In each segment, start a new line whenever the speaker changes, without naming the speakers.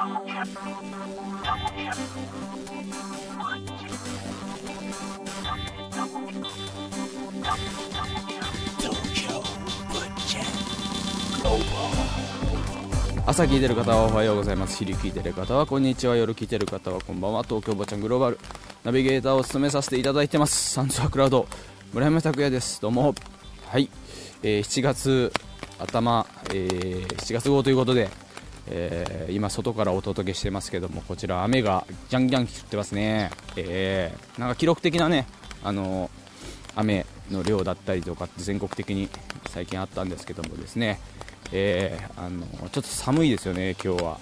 朝聞いてる方はおはようございます。昼聞いてる方はこんにちは。夜聞いてる方はこんばんは。東京ぼちゃんグローバル。ナビゲーターを務めさせていただいてます。サンズアクラウド村山拓也です。どうも。はい、えー、7月頭、えー、7月号ということで、えー、今外からお届けしてますけどもこちら雨がじゃんじゃん降ってますね、えー、なんか記録的なねあの雨の量だったりとかって全国的に最近あったんですけどもですねえー、あのちょっと寒いですよね、今日は。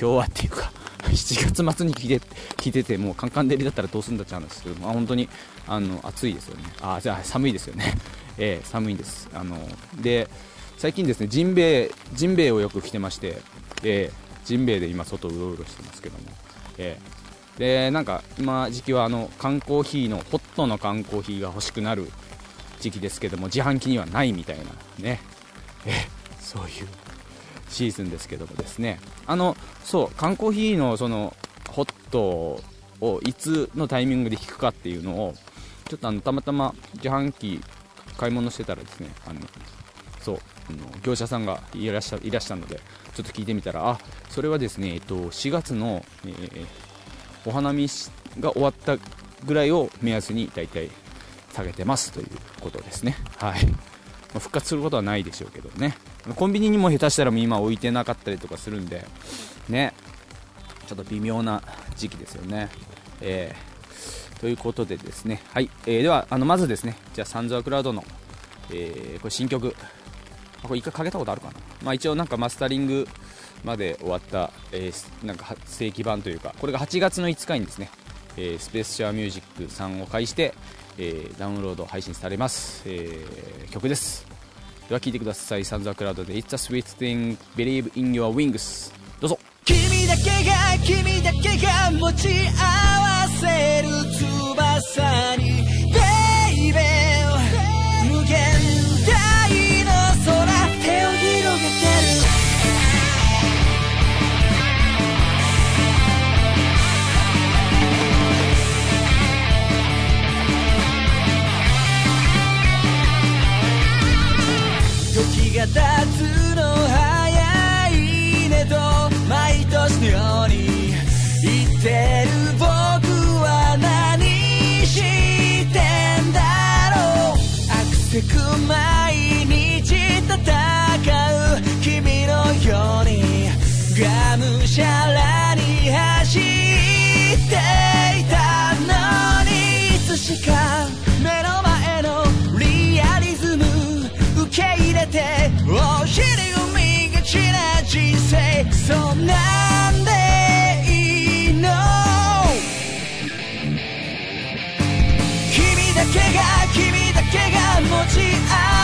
今日はっていうか 7月末に聞いて聞いててもうカンカン照りだったらどうすんだって話ですけど、まあ、本当にあの暑いですよね、あじゃあ寒いですよね、えー、寒いんです。あので最近ですねジンベエジンベエをよく着てまして、えー、ジンベエで今外うろうろしてますけども、えー、でなんか今時期はあの缶コーヒーのホットの缶コーヒーが欲しくなる時期ですけども自販機にはないみたいなね、えーそういうシーズンですけどもですね。あのそう缶コーヒーのそのホットをいつのタイミングで引くかっていうのをちょっとあのたまたま自販機買い物してたらですねあの業者さんがいらっしゃいらしたのでちょっと聞いてみたらあそれはですね、えっと、4月の、えー、お花見が終わったぐらいを目安に大体下げてますということですね。はい。復活することはないでしょうけどね。コンビニにも下手したら今置いてなかったりとかするんでね。ちょっと微妙な時期ですよね。えー、ということでですね。はい、えー、ではあのまずですねじゃあサンズアクラウドの、えー、これ新曲これ一回かけたことあるかな、まあ、一応なんかマスタリングまで終わった、えー、なんか正規版というかこれが8月の5日にですね、えー、スペースシャーミュージックさんを介して、えー、ダウンロード配信されます、えー、曲です。では聴いてください。サンザークラウドで It's a sweet thing. Believe in your wings. どうぞ。
君だけが君だけが持ち合わせる翼にが経つの早いねと毎年のように言ってが持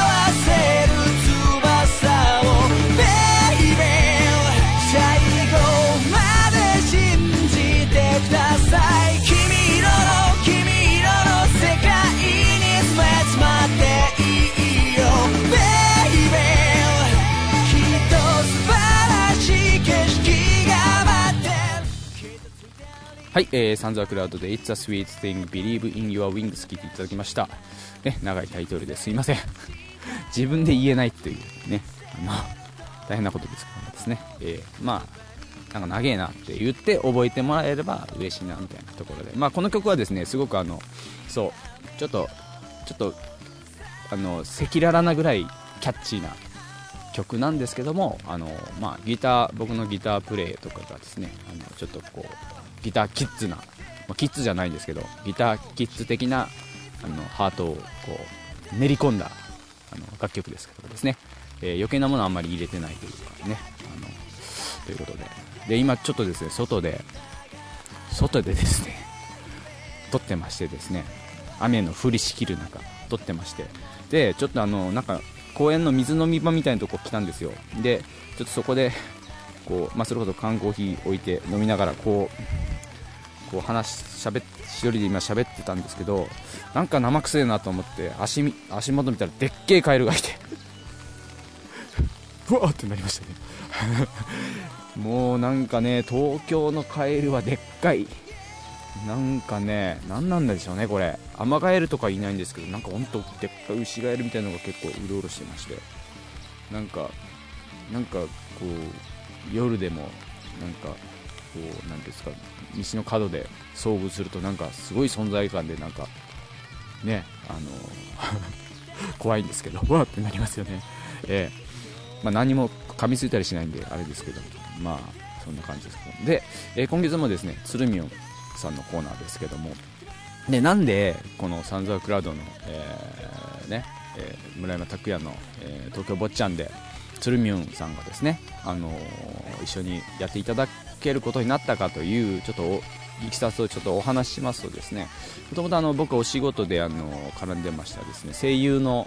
はい、えー、サンズアクラウドで It's a sweet thing believe in your wings 聞いていただきました。ね長いタイトルですいません。自分で言えないっていうねあ大変なことですからですね、えー、まあなんか長えなって言って覚えてもらえれば嬉しいなみたいなところで、まあ、この曲はですねすごくあのそうちょっとちょっとあの赤裸々なぐらいキャッチーな曲なんですけどもあの、まあ、ギター僕のギタープレイとかがですねあのちょっとこうギターキッズな、まあ、キッズじゃないんですけどギターキッズ的なあのハートをこう練り込んだあの楽曲ですけどですね、えー余計なものはあんまり入れてないというかねあのということで。で今ちょっとですね外で外でですね 撮ってましてですね雨の降りしきる中撮ってまして。でちょっとあのなんか公園の水飲み場みたいなとこ来たんですよ。でちょっとそこでこう、まあ、それこそ缶コーヒー置いて飲みながらこうこう話しゃべ一人で今喋ってたんですけどなんか生臭いなと思って足み足元見たらでっけえカエルがいて。うわーってなりましたね。もうなんかね東京のカエルはでっかい。なんかね何なんでしょうねこれ。アマガエルとかいないんですけどなんかほんとでっかいウシガエルみたいなのが結構うろうろしてまして。なんかなんかこう夜でもなんかこうなんですか道の角で遭遇するとなんかすごい存在感でなんかねあの 怖いんですけどわーってなりますよね。ええ。まあ、何も噛みついたりしないんであれですけどまあそんな感じですけど。で、えー今月もですね鶴見さんのコーナーですけども。でなんでこのサンザークラウドの、えーねえー村山拓也の、えー東京坊ちゃんで鶴見さんがですね、あのー一緒にやっていただけることになったかというちょっといきさつをちょっとお話ししますとですねもともとあの僕お仕事であの絡んでましたですね声優の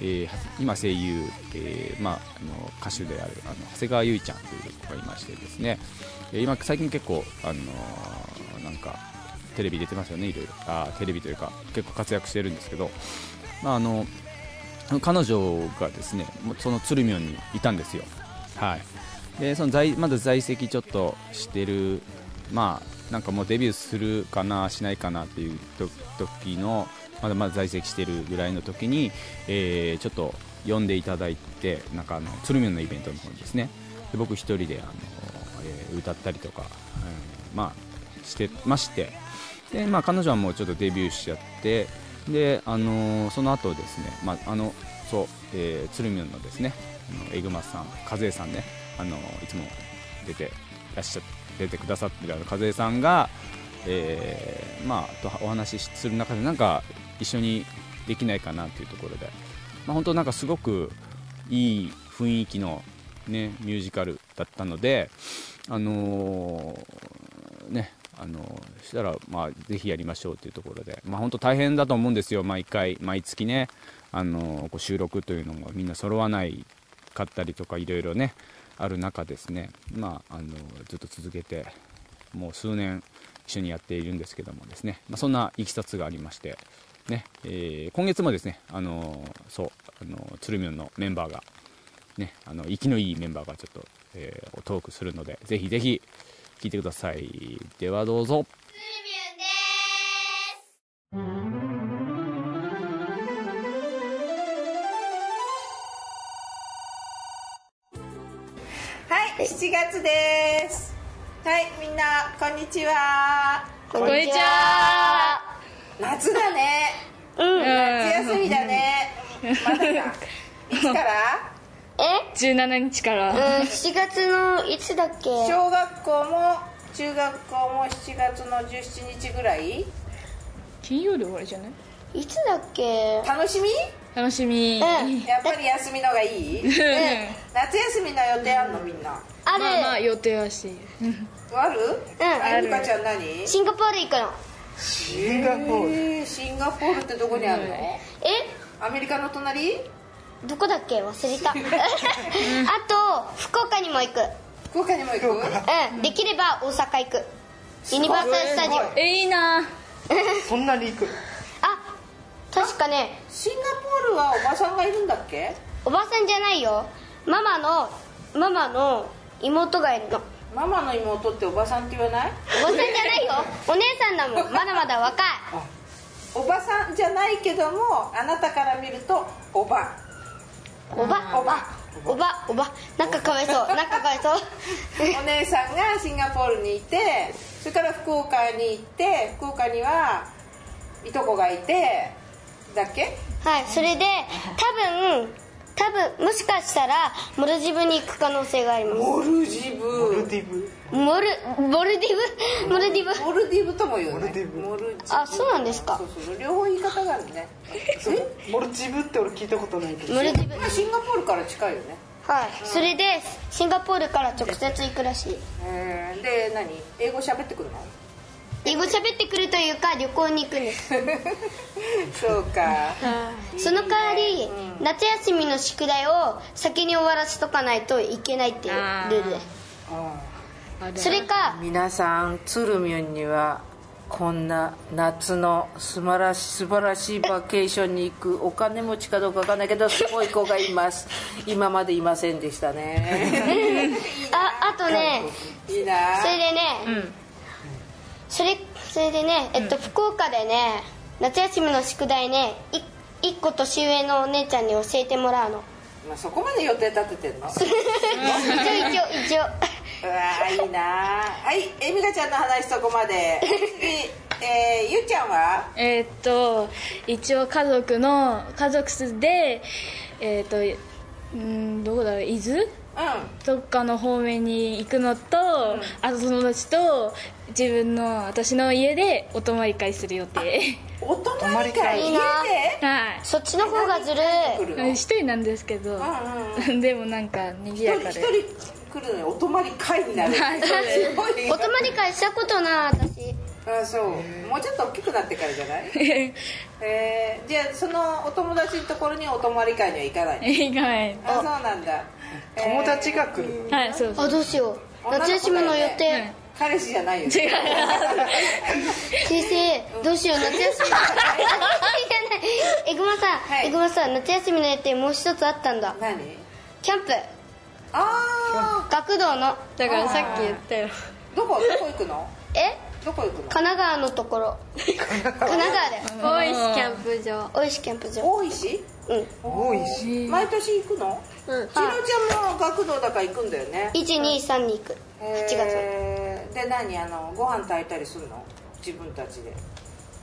えー今声優、えーまあ、あの歌手であるあの長谷川唯ちゃんという子がいましてですね、今最近結構、あのなんかテレビ出てますよねいろいろ。あテレビというか結構活躍してるんですけど、まあ、あの彼女がですねその鶴見にいたんですよ。はい。でその在まだ在籍ちょっとしてるまあなんかもうデビューするかなしないかなっていうと時のまだまだ在籍してるぐらいの時に、えーちょっと呼んでいただいてなんかあの鶴見のイベントの方にですね。で僕一人であの、えー歌ったりとか、えーまあしてまして。で、まあ、彼女はもうちょっとデビューしちゃってで、あのーその後ですね、まあ、あのそう、えー鶴見のですねあのエグマさん和江さんね、あのいつも出てらっしゃ出てくださってるあの和江さんが、えーまあ、とお話しする中でなんか一緒にできないかなというところで、まあ、本当なんかすごくいい雰囲気の、ね、ミュージカルだったので、あのーねあのーしたら、まあ、ぜひやりましょうというところで、まあ、本当大変だと思うんですよ、毎回、毎月ね、あのーこう収録というのもみんな揃わないかったりとか、いろいろね、ある中ですね、まああのずっと続けて、もう数年一緒にやっているんですけどもですね、まあ、そんないきさつがありまして、ねえー今月もですね、あのそうあの鶴見のメンバーが、ね、あの息のいいメンバーがちょっと、えートークするのでぜひぜひ聞いてください。ではどうぞ。
はい、7月です。はい、みんな、こんにちは。
こんにちは。
夏だね。
うん。
夏休みだね。まだか。いつから？
え？17日から。
うん、7月のいつだっけ？
小学校も中学校も7月の17日ぐらい？
金曜日終わりじゃない？
いつだっけ？
楽しみ？
楽しみ。
うん。
やっぱり休みのがいい？夏休みの予定あんのみんな？
ある、
まあまあ予定はし。
ある？あ
あ
ゆかちゃん何？
シンガポール行くの。
シンガポール？シンガポールってどこにあるの？
え？
アメリカの隣？
どこだっけ？忘れた。あと福岡にも行く。
福岡にも行く？
うん。できれば大阪行く。ユニバーサル・スタジオ。
え、いいな。
そんなに行く？
あ確かね。
シンガポールはおばさんがいるんだっけ？
おばさんじゃないよ。ママのママの妹がいるの。
ママの妹っておばさんって言わない？
おばさんじゃないよ。お姉さんだもん。まだまだ若い。
おばさんじゃないけどもあなたから見るとおば。
おば。おば。おば。おば。なんかかわいそうなんかかわいそう。
お姉さんがシンガポールにいてそれから福岡に行って福岡にはいとこがいてだっけ？
はいそれで多分多分もしかしたらモルジブに行く可能性があります。
モルジブ。
モルディブ。
モルモルディブ？モルディブ。
モルディブ？とも言うね。
モルディブ。
モルジブ。
あそうなんですか。
そうそう両方言い方があるね。え？
モルジブって俺聞いたことないけど。
モルディブ。
まあシンガポールから近いよね。
はい。それでシンガポールから直接行くらしい。
えーで何？英語喋ってくるの？
英語喋ってくるというか旅行に行くんです
そうか。
その代わり夏休みの宿題を先に終わらせとかないといけないっていうルール。でそれか
皆さん鶴見にはこんな夏の素晴らし素晴らしいバケーションに行くお金持ちかどうかわかんないけどすごい子がいます。今までいませんでしたね。
ああとね
いいな。
それでね、
うん
それそれでねえっと、福岡でね夏休みの宿題ねい一個年上のお姉ちゃんに教えてもらうの。
まあ、そこまで予定立ててんの？うわ
一応一応。一応
ーいいなはいえみかちゃんの話そこまで。次、えー、ゆうちゃんは？
えーっと一応家族の家族でえーっとうんどこだろう伊豆？
う
どっかの方面に行くのと、あと友達と自分の私の家でお泊まり会する予定。
んお泊まり会。家
いいな。
で？
はい。
そっちの方がずる
来るの？
一人なんですけど、
ん
でもなんか賑
一人一
やかで。
人来るのにお泊まり会になる。
はいそうです。
すごい
お泊まり会したことない私
あそう。もうちょっと大きくなってからじゃない？えー、じゃあそのお友達のところにお泊まり会には行かない？の
意外
あそうなんだ。
友達が来る？
はいそうそう
あどうしよう。夏休みの予定、
はい。
彼氏じゃないよね。
違う。
先生どうしよう。夏休み えぐまさん、
はい。
えぐまさん夏休みの予定もう一つあったんだ。
何？
キャンプ。
あ
学童の。
だからさっき言ったよ。
あどこ？どこ行くの？
え？
どこ行くの？
神奈川のところ。神奈川？だよ。
大石キャン
プ場。大石キャンプ場。
大石？
うん。
多いし
毎年行くの？
うん。
ちのちゃんも学童だから行くんだよね。
123に行く。8月
えーで何？あのご飯炊いたりするの？自分たちで。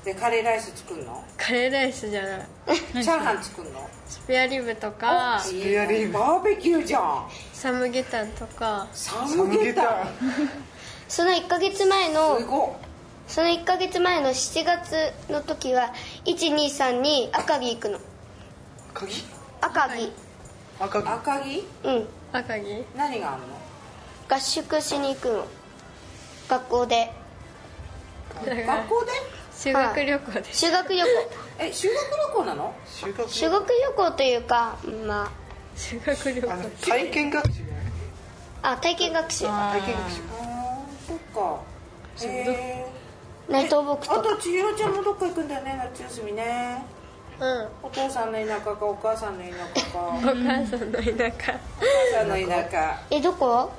でカレーライス作るの？
カレーライスじゃない。
チャーハン作るの？
スペアリブとか。
いいねバーベキューじゃん。
サムゲタンとか。
サムゲタン
その1ヶ月前の
すご
その1ヶ月前の7月の時は123に赤城行くの。
鍵
赤城。
赤
い赤城？
うん。
赤城。
何があんの？
合宿しに行くの。学校で。
学校？で？
修学旅行で。
修学旅行。
え修学旅行なの？
修学
修学旅行というかま
修学旅行。
あの体験学習
ああ体験学習。
体験学習
そっか。へ
内藤僕
ーあ
と
と千尋ちゃんもどっか行くんだよね夏休みね。
うん。
お父さんの田舎かお母さんの田舎か。お
お母さんの田舎。
母さんの田舎。
えどこ？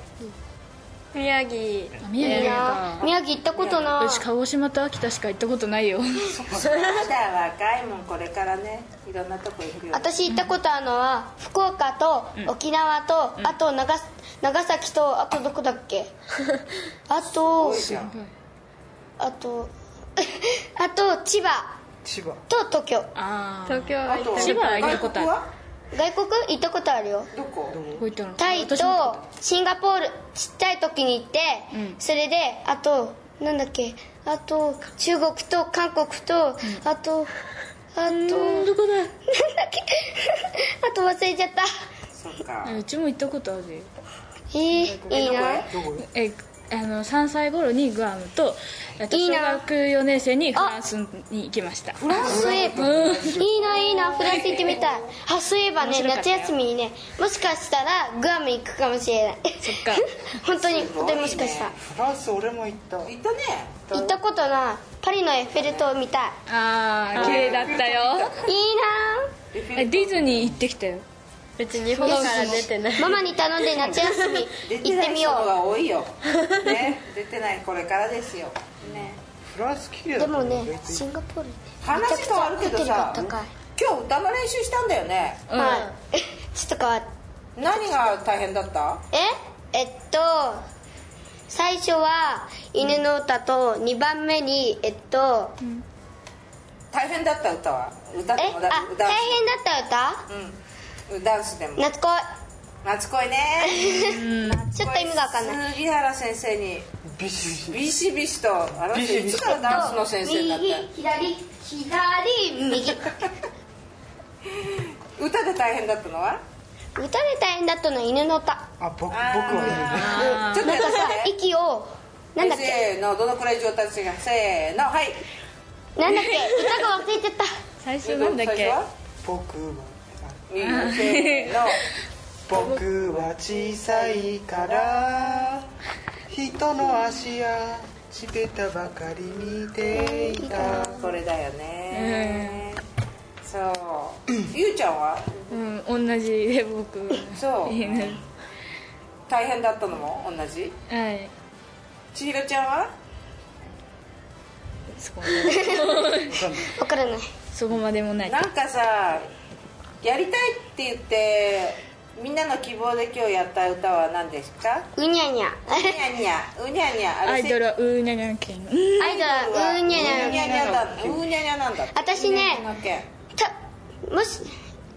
宮城。
宮城か。
宮城。行ったことない。
私鹿児島と秋田しか行ったことないよ。
まだ若いもんこれからね。いろんなとこ行くよ。
私行ったことあるのは福岡と沖縄と、あと長長崎とあとどこだっけ？あと
多いじゃん。
あと あと千葉。
千葉。
と東京。
ああ
東京
あと
千葉は行ったことある
外
外国行ったことあるよ。
どこ？
タイとシンガポール。ちっちゃい時に行って、
うん。
それであとなんだっけ？あと中国と韓国と、あとあとなんだ？っ
うんどこだ
け？あと忘れちゃった。
そっか。
うちも行ったことあるよ。
えー、いいな。
どこ？
えあの3歳頃にグアムと
いいな。
学4年生にフランスに行きました。
フランスへ。いいないいな。フランス行ってみたい。あそういえばね夏
面白かったよ。
休みにねもしかしたらグアム行くかもしれない。
そっか。
本当に本当にもしかしたら。
フランス俺も行った。
行ったね。
行ったことない。パリのエッフェル塔見たい。
ああ綺麗だったよ。
いい
えディズニー行ってきたよ
うち日本から出てない。
なママに頼んで夏休み 行ってみよ
ない人が多いよ。ね。出てないこれからですよ。ね。
フランス綺麗
うでもねシンガポールって
話変わるけどさ今日歌の練習したんだよね。
うん。
はい。ちょっと変わっ
何が大変だった？
え？えっと最初は犬の歌と2番目にえっと
大変だった歌は？歌
え
でもだ
あ大変だった
うんダンスでも。
歌夏恋
夏恋ね。
ちょっと意味が分かんない。
杉原先生に
ビシビシ。
ビシとあの人いつからダンスの先生になった？
右左左右。
歌で大変だったのは？
歌で大変だったのは犬の歌。
あ僕僕は
ちょっとや
なんかさ息をなんだっけ？
せーのどのくらい上達がせーの。はい。
なんだっけ？歌が忘れちゃった。
最初なんだっけ？
僕
せーの。
僕は小さいから人の足や地べたばかり見ていた。
これだよね。そう。ゆうちゃんは？
うん同じで僕。
そう。
犬
大大変だったのも同じ？
はい。
千尋ちゃんは？
そこまで。
わからな。い
そこまでもない。
なんかさやりたいって言ってみんなの希望で今日やった歌は何ですか？
うにゃにゃ。
うにゃにゃ。うにゃにゃ。
アイドルはうーにゃにゃけん
アイドルはうにゃにゃ
うにゃにゃだうにゃにゃなんだ。
私ね
うにゃにゃ県
たもし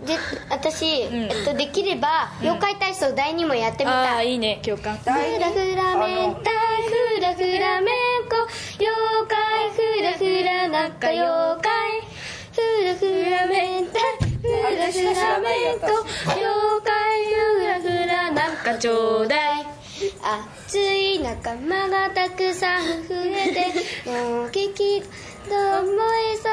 で私、えっと、できれば妖怪体操第2もやってみた。い、
ああいいね共感。
フラフラメンタイフラフラメンコ妖怪フラフラなんフラフラメンコ妖怪フラフラなんかちょうだい。熱い仲間がたくさん増えてもう激と燃え盛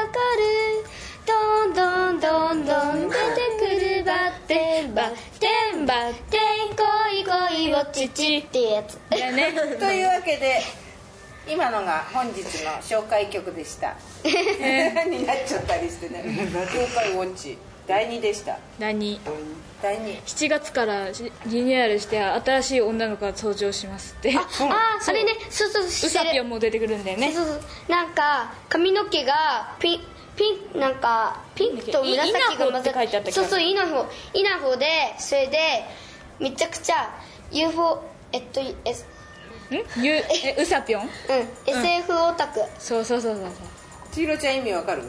る。どんどんどんどん出てくるバッテンバッテンバッテン恋恋ウォッチチっていうやつ。
だね。
というわけで今のが本日の紹介曲でした。になっちゃったりしてね。妖怪ウォッチ第2でした。
何
第2
7月からリニューアルして新しい女の子が登場しますって。
ああれね。そうそう
ウ
知ってる。
サピョンも出てくるんだよね。
そうそう。なんか髪の毛がピンピンなんかピンクと紫が混ざ
って書いてあった気がする。
そうそうイナホイナホでそれでめちゃくちゃ UFO えっと S
ん？ゆえウサピョン
うん。SF オタク。
そうそうそうそう
千尋ちゃん意味わかる？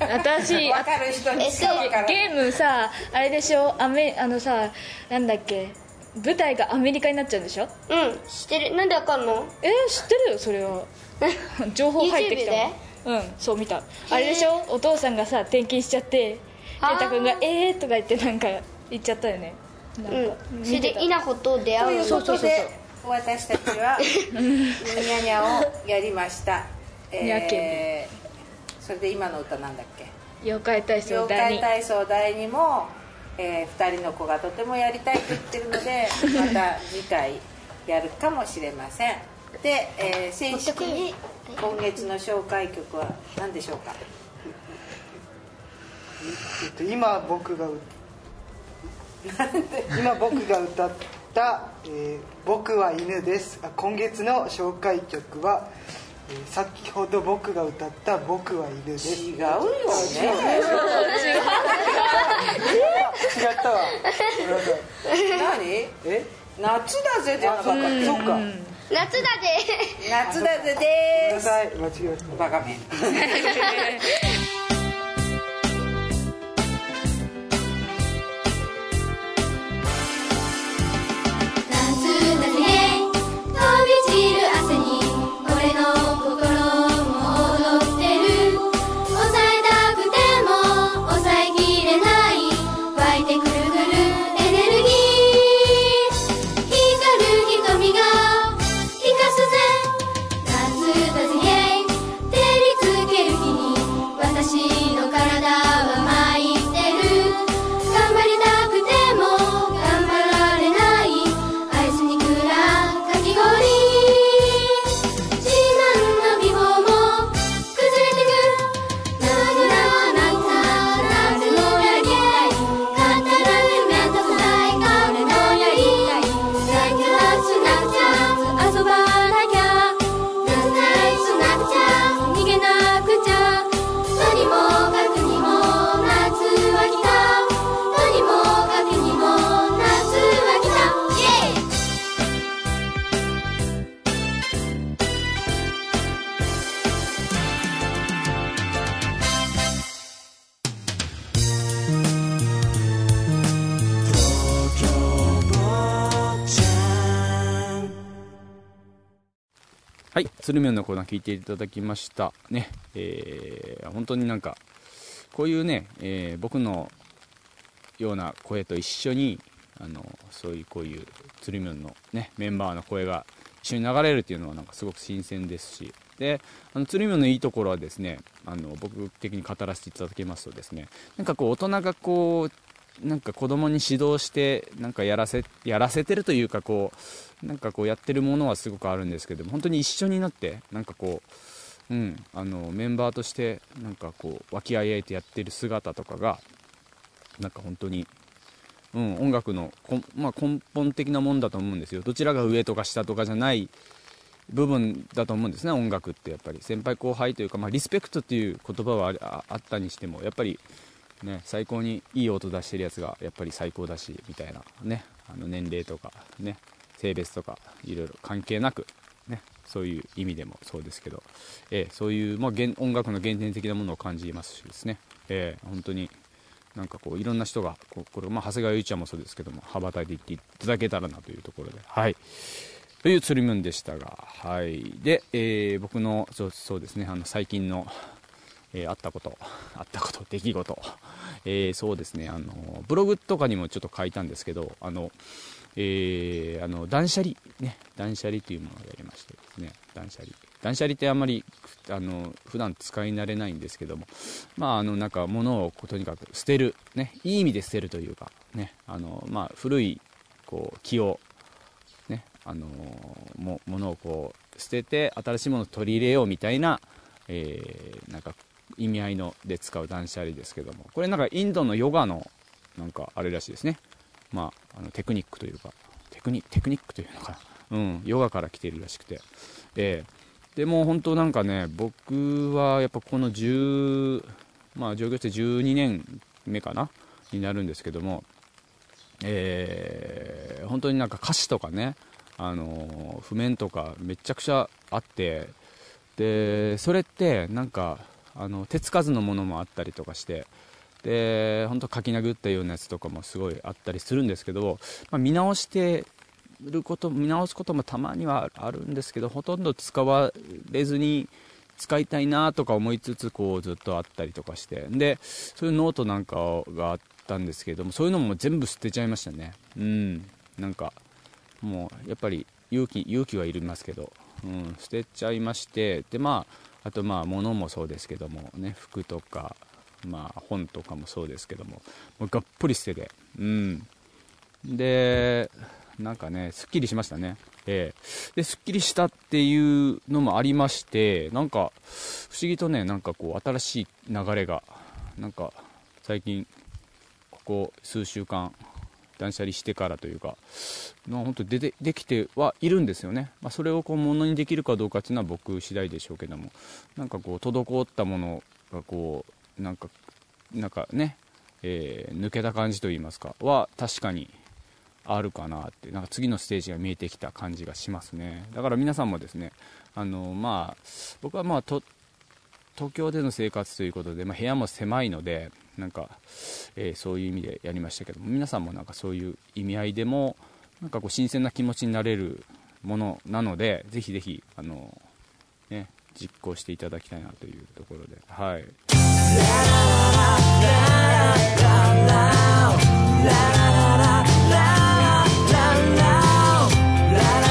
私
わかる人にしかわからない。
ゲームさあれでしょ？アメあのさなんだっけ？舞台がアメリカになっちゃうんでしょ？
うん知ってる。なんでわかんの？
えー、知ってるよそれは。情報入ってきたうんそう見た。あれでしょ？お父さんがさ転勤しちゃって
あ。ー
圭太君が「えー」とか言ってなんか言っちゃったよね。なんか
うん。それでイナホと出
と
会の
いううことで私たちはうにゃにゃをやりましたえーそれで今の歌なんだっけ？
妖怪体操
妖怪
第2
体操第2も、え2人の子がとてもやりたいと言ってるので また次回やるかもしれません。で、えー正式に今月の紹介曲は何でしょうか？
えっと、今僕がう。今僕が歌った、えー僕は犬です」あ今月の紹介曲は、えー先ほど僕が歌った「僕は犬です」
違うよね。
違ったわ。
何？
え？
夏だぜじゃなか。った。
そっか。
夏だぜ。
夏だぜ
ごめん
でーす
なさい。間違えた。
バカめ
鶴見のコーナー聞いていただきました。ね、えー本当になんかこういうね、えー僕のような声と一緒にあのそういうこういう鶴見のねメンバーの声が一緒に流れるっていうのはなんかすごく新鮮ですし。であの鶴見のいいところはですねあの僕的に語らせていただきますとですねなんかこう大人がこうなんか子供に指導してなんかやらせやらせてるというかこうなんかこうやってるものはすごくあるんですけども本当に一緒になってなんかこう、うん、あのメンバーとしてなんかこう和気あいあいとやってる姿とかがなんか本当にうん、音楽のこん、まあ、根本的なもんだと思うんですよ。どちらが上とか下とかじゃない部分だと思うんですね音楽ってやっぱり。先輩後輩というか、まあ、リスペクトっていう言葉はああったにしてもやっぱりね最高にいい音出してるやつがやっぱり最高だしみたいなねあの年齢とかね性別とかいろいろ関係なくねそういう意味でもそうですけど、えーそういう、まあ、音楽の原点的なものを感じますしですね、えー本当になんかこういろんな人がここれ、まあ、長谷川祐一ちゃんもそうですけども羽ばたいていっていただけたらなというところではい。という釣りムーンでしたがはい。で、えー僕のそうそうですねあの最近の、えーあったことあったこと出来事、えーそうですね。あのブログとかにもちょっと書いたんですけどあのえーあの断捨離。ね。断捨離というものをやりましてですね。断捨離。断捨離ってあんまりあの普段使い慣れないんですけども。まああのなんか物をとにかく捨てる。ね。いい意味で捨てるというか。ね。あのまあ古いこう気を。ね。あのもものをこう捨てて新しいものを取り入れようみたいな、えーなんか意味合いので使う断捨離ですけども。これなんかインドのヨガのなんかあれらしいですね。まああのテクニックというかテクニテクニックというのかな。うんヨガから来てるらしくて。えーでも本当なんかね僕はやっぱこの10まあ上京して12年目かな？になるんですけども。えー本当になんか歌詞とかね、あの譜面とかめちゃくちゃあって。でそれってなんかあの手つかずのものもあったりとかしてで本当書き殴ったようなやつとかもすごいあったりするんですけど、まあ、見直してること見直すこともたまにはあるんですけどほとんど使われずに使いたいなとか思いつつこうずっとあったりとかして。でそういうノートなんかがあったんですけどもそういうのも全部捨てちゃいましたね。うん。なんかもうやっぱり勇気勇気はいりますけど、うん、捨てちゃいまして。でまああとまあ物もそうですけどもね服とかまあ本とかもそうですけどももうがっぷり捨ててうん。でなんかねすっきりしましたね。ええ。ですっきりしたっていうのもありましてなんか不思議とねなんかこう新しい流れがなんか最近ここ数週間断捨離してからというか、まあ、本当出てできてはいるんですよね、まあ、それをこう物にできるかどうかっていうのは僕次第でしょうけどもなんかこう滞ったものがこうなんかなんかね、えー抜けた感じといいますかは確かにあるかなってなんか次のステージが見えてきた感じがしますね。だから皆さんもですねあのまあ僕はまあと東京での生活ということで、まあ、部屋も狭いのでなんか、えーそういう意味でやりましたけども皆さんもなんかそういう意味合いでもなんかこう新鮮な気持ちになれるものなのでぜひぜひあの、ね、実行していただきたいなというところではい
朝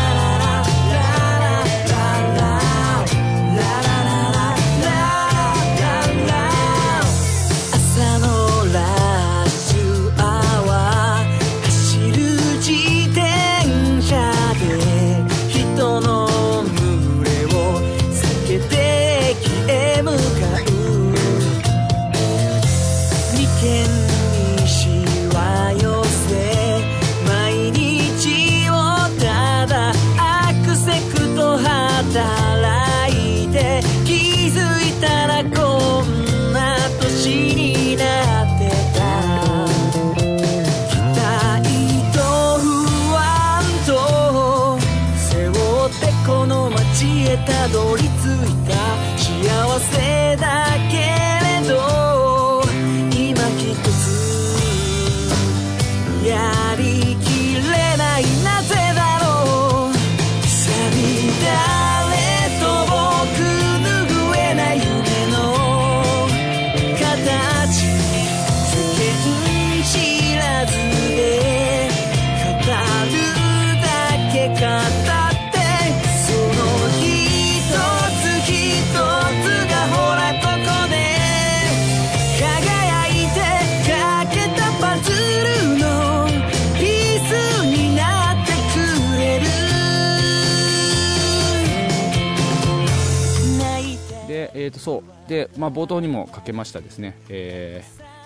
で、
まあ、冒頭にもかけましたですね、え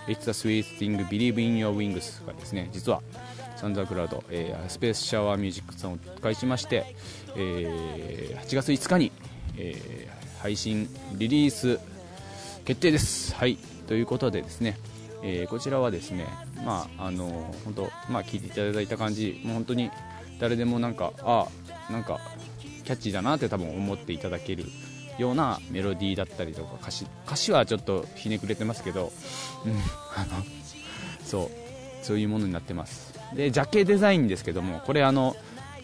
ー「It's a Sweet Thing Believe in Your Wings」がですね実はサンザークラウド、えースペースシャワーミュージックさんを介しまして、えー8月5日に、えー配信リリース決定です。はい。ということでですね、えーこちらはですねまああの本当まあ聞いていただいた感じもう本当に誰でもなんかあなんかキャッチーだなって多分思っていただけるようなメロディーだったりとか歌詞歌詞はちょっとひねくれてますけど、うん、あのそうそういうものになってます。でジャケデザインですけどもこれあの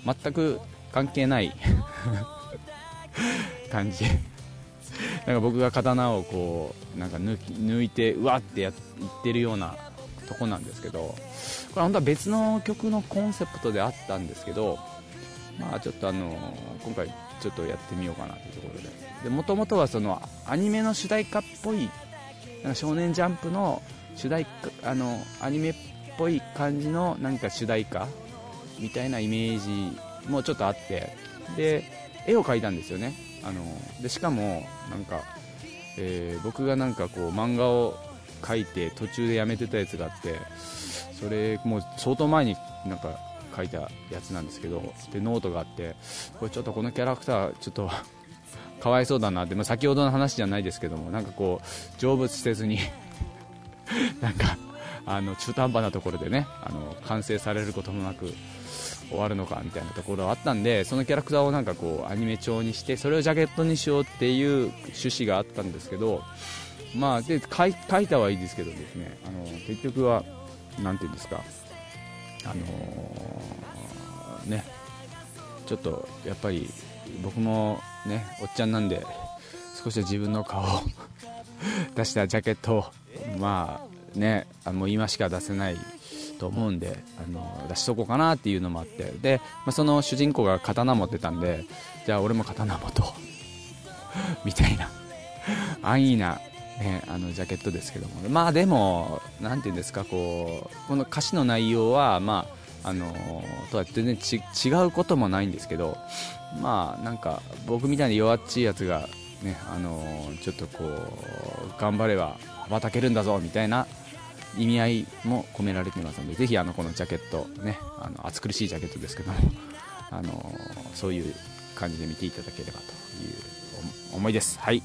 全く関係ない 感じ。なんか僕が刀をこうなんか抜き抜いてうわってや言ってるようなとこなんですけどこれ本当は別の曲のコンセプトであったんですけどまあちょっとあの今回ちょっとやってみようかなというところでもともとはそのアニメの主題歌っぽいなんか少年ジャンプの主題歌あのアニメっぽい感じのなんか主題歌みたいなイメージもちょっとあって。で絵を描いたんですよね。あのでしかもなんか、えー僕がなんかこう漫画を描いて途中でやめてたやつがあってそれもう相当前になんか書いたやつなんですけどでノートがあってこれちょっとこのキャラクターちょっとかわいそうだなって、まあ、先ほどの話じゃないですけどもなんかこう成仏せずに なんかあの中途半端なところでねあの完成されることもなく終わるのかみたいなところがあったんでそのキャラクターをなんかこうアニメ調にしてそれをジャケットにしようっていう趣旨があったんですけどまあで書いたはいいですけどですねあの結局はなんていうんですかあのーねちょっとやっぱり僕もねおっちゃんなんで少しは自分の顔を 出したジャケットをまあねあもう今しか出せないと思うんであの出しとこうかなっていうのもあってで、まあ、その主人公が刀持ってたんでじゃあ俺も刀持とう。みたいな。安易な、ね、あのジャケットですけども。まあでもなんていうんですかこうこの歌詞の内容はまああのとは全然ち違うこともないんですけどまあなんか僕みたいに弱っちいやつがねあのちょっとこう頑張れば羽ばたけるんだぞみたいな意味合いも込められてますのでぜひあのこのジャケットねあの暑苦しいジャケットですけどもあのそういう感じで見ていただければという思いです。はい。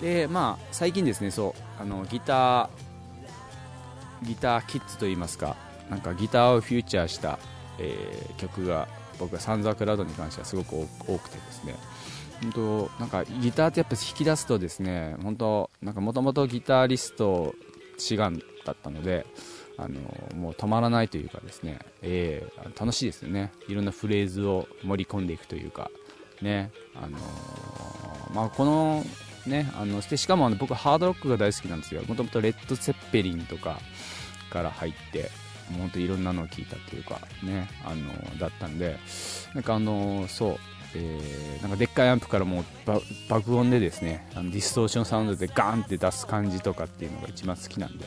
でまあ最近ですねそうあのギターギターキッズといいますかなんかギターをフューチャーした、えー曲が僕はサンザークラウドに関してはすごく多くてですね。本当なんかギターってやっぱ引き出すとですね本当なんかもともとギタリスト志願だったのであのもう止まらないというかですね、えー楽しいですよね。いろんなフレーズを盛り込んでいくというかねあのーまあこのねあのでしかもあの僕ハードロックが大好きなんですよ。もともとレッド・ツェッペリンとかから入ってもう本当いろんなのを聞いたというかねあのだったんでなんかあのそうえーなんかでっかいアンプからもう爆音でですねあのディストーションサウンドでガーンって出す感じとかっていうのが一番好きなんで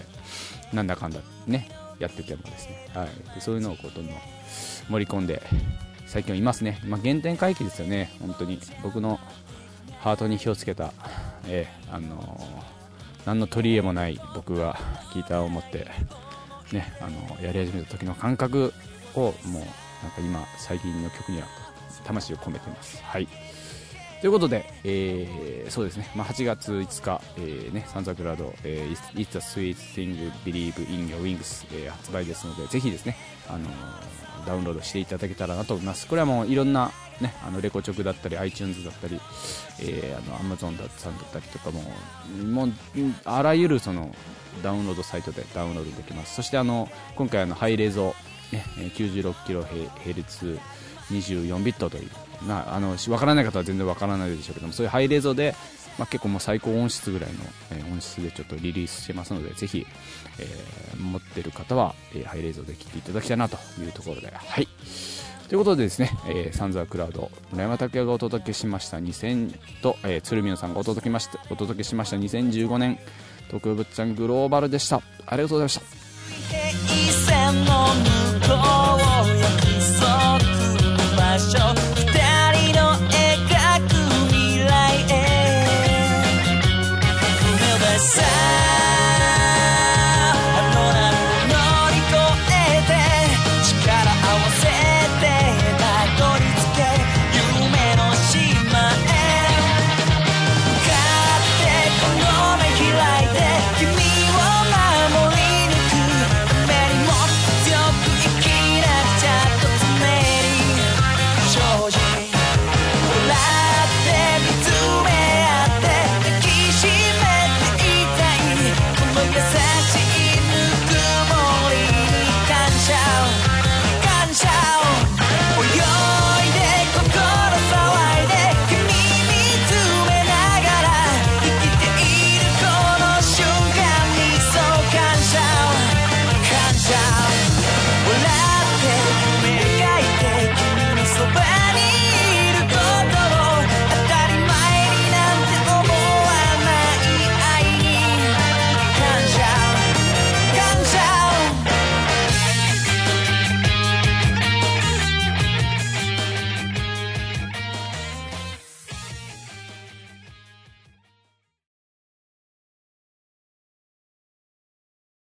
なんだかんだねやっててもですね、はい、でそういうのをこうどんどん盛り込んで最近はいますね、まあ、原点回帰ですよね本当に。僕のハートに火をつけた、えーあのー何の取り柄もない僕がギターを持ってね、あのやり始めた時の感覚をもうなんか今最近の曲には魂を込めてます。はいということで、えーそうですね、まあ、8月5日、えーね、サンザクラウド、えー It's It's a Sweet Thing Believe in Your Wings、えー発売ですので、ぜひですね、あのーダウンロードしていただけたらなと思います。これはもういろんな、ね、あのレコチョクだったり、iTunes だったり、えーあの Amazon ださんだったりとかも、もうあらゆるそのダウンロードサイトでダウンロードできます。そしてあの今回あのハイレゾ、ね、96kHz 24ビットというなあのしわからない方は全然わからないでしょうけどもそういうハイレゾで、まあ、結構もう最高音質ぐらいの、えー音質でちょっとリリースしてますのでぜひ、えー持ってる方は、えーハイレゾで聴いていただきたいなというところではいということでですね、えー、サンザークラウド、村山拓也がお届けしました2000と、えー、鶴見野さんがお届けましたお届けしました2015年、特別ちゃんグローバルでした。ありがとうございました。